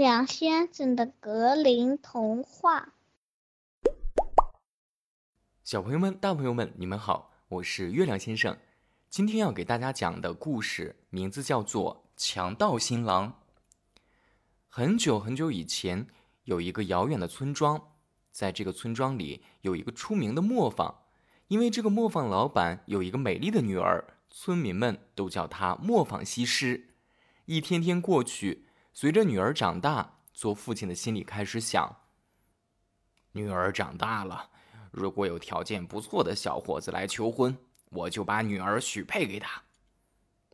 梁先生的格林童话。小朋友们、大朋友们，你们好，我是月亮先生。今天要给大家讲的故事名字叫做《强盗新郎》。很久很久以前，有一个遥远的村庄，在这个村庄里有一个出名的磨坊，因为这个磨坊老板有一个美丽的女儿，村民们都叫她磨坊西施。一天天过去，随着女儿长大，做父亲的心里开始想：女儿长大了，如果有条件不错的小伙子来求婚，我就把女儿许配给他。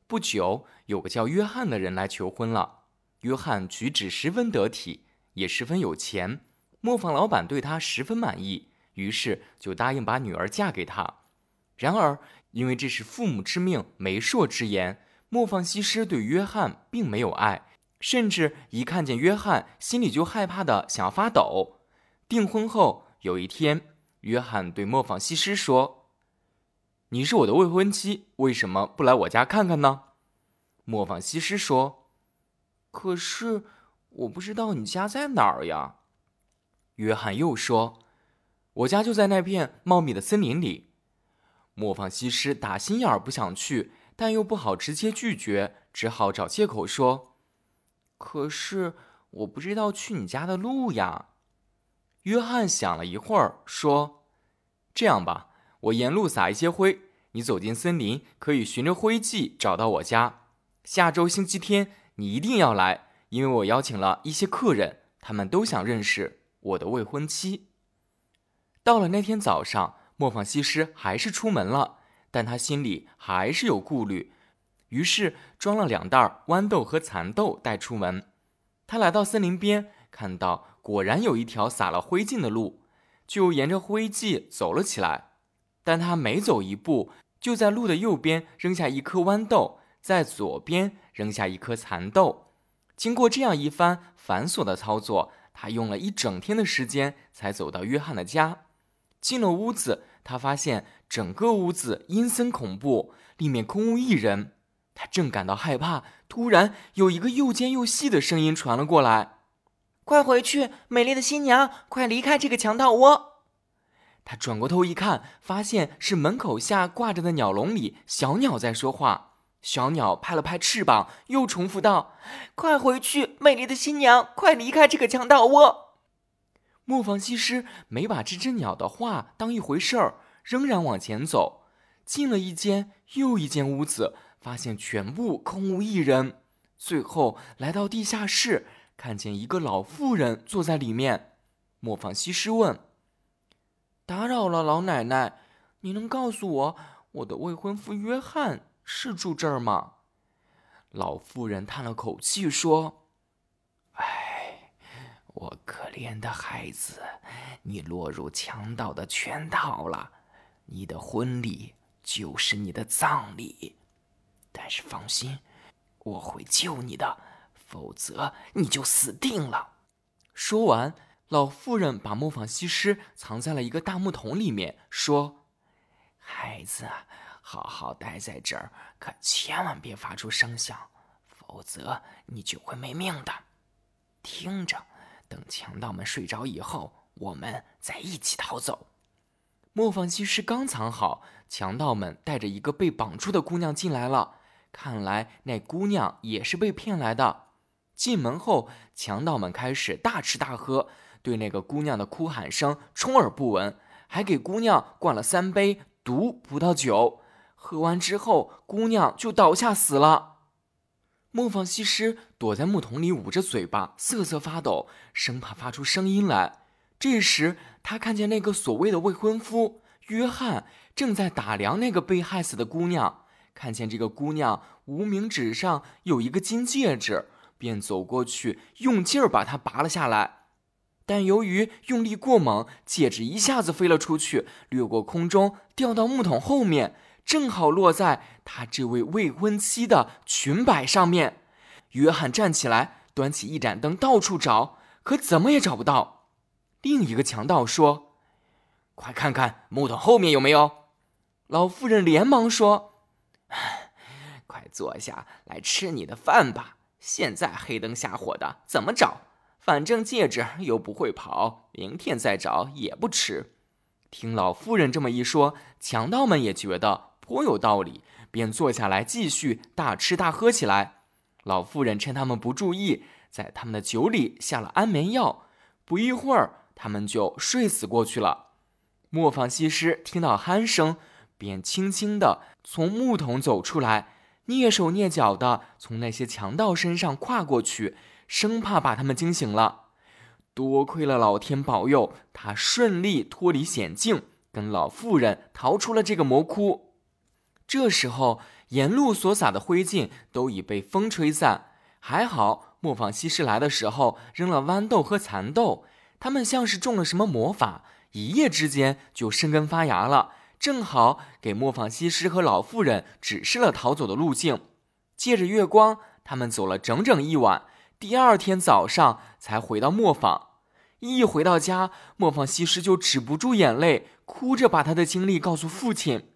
不久，有个叫约翰的人来求婚了。约翰举止十分得体，也十分有钱，磨坊老板对他十分满意，于是就答应把女儿嫁给他。然而，因为这是父母之命、媒妁之言。磨坊西施对约翰并没有爱，甚至一看见约翰，心里就害怕的想要发抖。订婚后有一天，约翰对磨坊西施说：“你是我的未婚妻，为什么不来我家看看呢？”磨坊西施说：“可是我不知道你家在哪儿呀。”约翰又说：“我家就在那片茂密的森林里。”磨坊西施打心眼儿不想去。但又不好直接拒绝，只好找借口说：“可是我不知道去你家的路呀。”约翰想了一会儿，说：“这样吧，我沿路撒一些灰，你走进森林，可以循着灰迹找到我家。下周星期天你一定要来，因为我邀请了一些客人，他们都想认识我的未婚妻。”到了那天早上，磨坊西施还是出门了。但他心里还是有顾虑，于是装了两袋豌豆和蚕豆带出门。他来到森林边，看到果然有一条撒了灰烬的路，就沿着灰烬走了起来。但他每走一步，就在路的右边扔下一颗豌豆，在左边扔下一颗蚕豆。经过这样一番繁琐的操作，他用了一整天的时间才走到约翰的家。进了屋子。他发现整个屋子阴森恐怖，里面空无一人。他正感到害怕，突然有一个又尖又细的声音传了过来：“快回去，美丽的新娘！快离开这个强盗窝！”他转过头一看，发现是门口下挂着的鸟笼里小鸟在说话。小鸟拍了拍翅膀，又重复道：“快回去，美丽的新娘！快离开这个强盗窝！”磨坊西施没把这只鸟的话当一回事儿，仍然往前走，进了一间又一间屋子，发现全部空无一人。最后来到地下室，看见一个老妇人坐在里面。磨坊西施问：“打扰了，老奶奶，你能告诉我，我的未婚夫约翰是住这儿吗？”老妇人叹了口气说。哎我可怜的孩子，你落入强盗的圈套了。你的婚礼就是你的葬礼。但是放心，我会救你的，否则你就死定了。说完，老妇人把磨坊西施藏在了一个大木桶里面，说：“孩子，好好待在这儿，可千万别发出声响，否则你就会没命的。听着。”等强盗们睡着以后，我们再一起逃走。磨坊西施刚藏好，强盗们带着一个被绑住的姑娘进来了。看来那姑娘也是被骗来的。进门后，强盗们开始大吃大喝，对那个姑娘的哭喊声充耳不闻，还给姑娘灌了三杯毒葡萄酒。喝完之后，姑娘就倒下死了。磨坊西施躲在木桶里，捂着嘴巴，瑟瑟发抖，生怕发出声音来。这时，他看见那个所谓的未婚夫约翰正在打量那个被害死的姑娘。看见这个姑娘无名指上有一个金戒指，便走过去，用劲儿把它拔了下来。但由于用力过猛，戒指一下子飞了出去，掠过空中，掉到木桶后面。正好落在他这位未婚妻的裙摆上面。约翰站起来，端起一盏灯，到处找，可怎么也找不到。另一个强盗说：“快看看木桶后面有没有。”老妇人连忙说：“快坐下来吃你的饭吧。现在黑灯瞎火的，怎么找？反正戒指又不会跑，明天再找也不迟。听老妇人这么一说，强盗们也觉得颇有道理，便坐下来继续大吃大喝起来。老妇人趁他们不注意，在他们的酒里下了安眠药，不一会儿，他们就睡死过去了。磨坊西施听到鼾声，便轻轻地从木桶走出来，蹑手蹑脚地从那些强盗身上跨过去，生怕把他们惊醒了。多亏了老天保佑，他顺利脱离险境，跟老妇人逃出了这个魔窟。这时候，沿路所撒的灰烬都已被风吹散，还好磨坊西施来的时候扔了豌豆和蚕豆，他们像是中了什么魔法。一夜之间就生根发芽了，正好给磨坊西施和老妇人指示了逃走的路径。借着月光，他们走了整整一晚，第二天早上才回到磨坊。一回到家，磨坊西施就止不住眼泪，哭着把他的经历告诉父亲。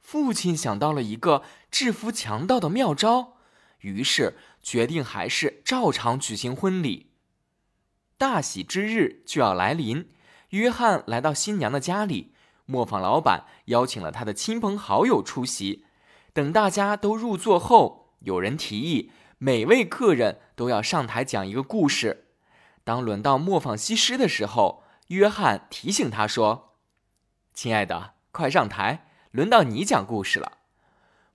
父亲想到了一个制服强盗的妙招，于是决定还是照常举行婚礼。大喜之日就要来临。约翰来到新娘的家里，磨坊老板邀请了他的亲朋好友出席。等大家都入座后，有人提议每位客人都要上台讲一个故事。当轮到磨坊西施的时候，约翰提醒他说：“亲爱的，快上台，轮到你讲故事了。”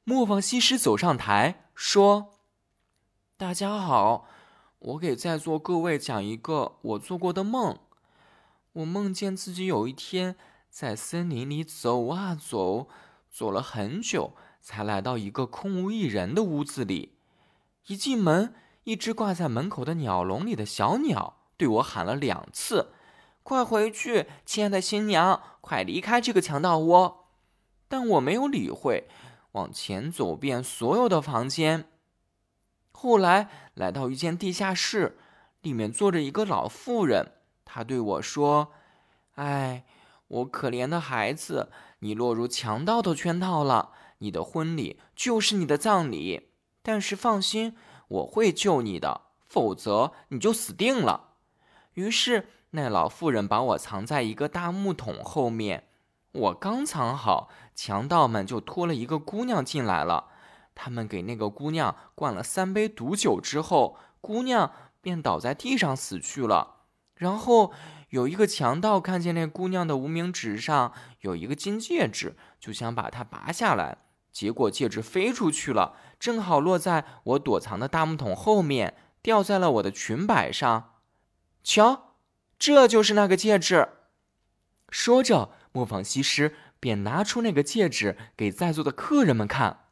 磨坊西施走上台说：“大家好，我给在座各位讲一个我做过的梦。”我梦见自己有一天在森林里走啊走，走了很久，才来到一个空无一人的屋子里。一进门，一只挂在门口的鸟笼里的小鸟对我喊了两次：“快回去，亲爱的新娘，快离开这个强盗窝！”但我没有理会，往前走遍所有的房间。后来来到一间地下室，里面坐着一个老妇人。她对我说：“哎，我可怜的孩子，你落入强盗的圈套了。你的婚礼就是你的葬礼。但是放心，我会救你的，否则你就死定了。”于是那老妇人把我藏在一个大木桶后面。我刚藏好，强盗们就拖了一个姑娘进来了。他们给那个姑娘灌了三杯毒酒之后，姑娘便倒在地上死去了。然后有一个强盗看见那姑娘的无名指上有一个金戒指，就想把它拔下来。结果戒指飞出去了，正好落在我躲藏的大木桶后面，掉在了我的裙摆上。瞧，这就是那个戒指。说着，磨坊西施便拿出那个戒指给在座的客人们看。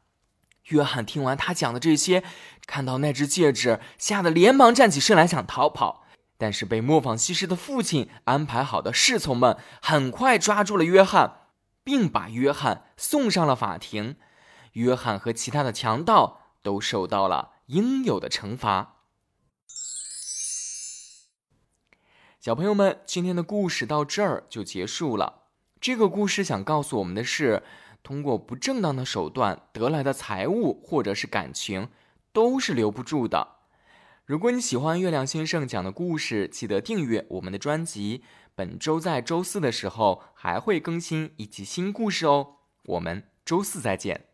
约翰听完他讲的这些，看到那只戒指，吓得连忙站起身来想逃跑。但是被磨坊西施的父亲安排好的侍从们很快抓住了约翰，并把约翰送上了法庭。约翰和其他的强盗都受到了应有的惩罚。小朋友们，今天的故事到这儿就结束了。这个故事想告诉我们的是，通过不正当的手段得来的财物或者是感情，都是留不住的。如果你喜欢月亮先生讲的故事，记得订阅我们的专辑。本周在周四的时候还会更新一集新故事哦。我们周四再见。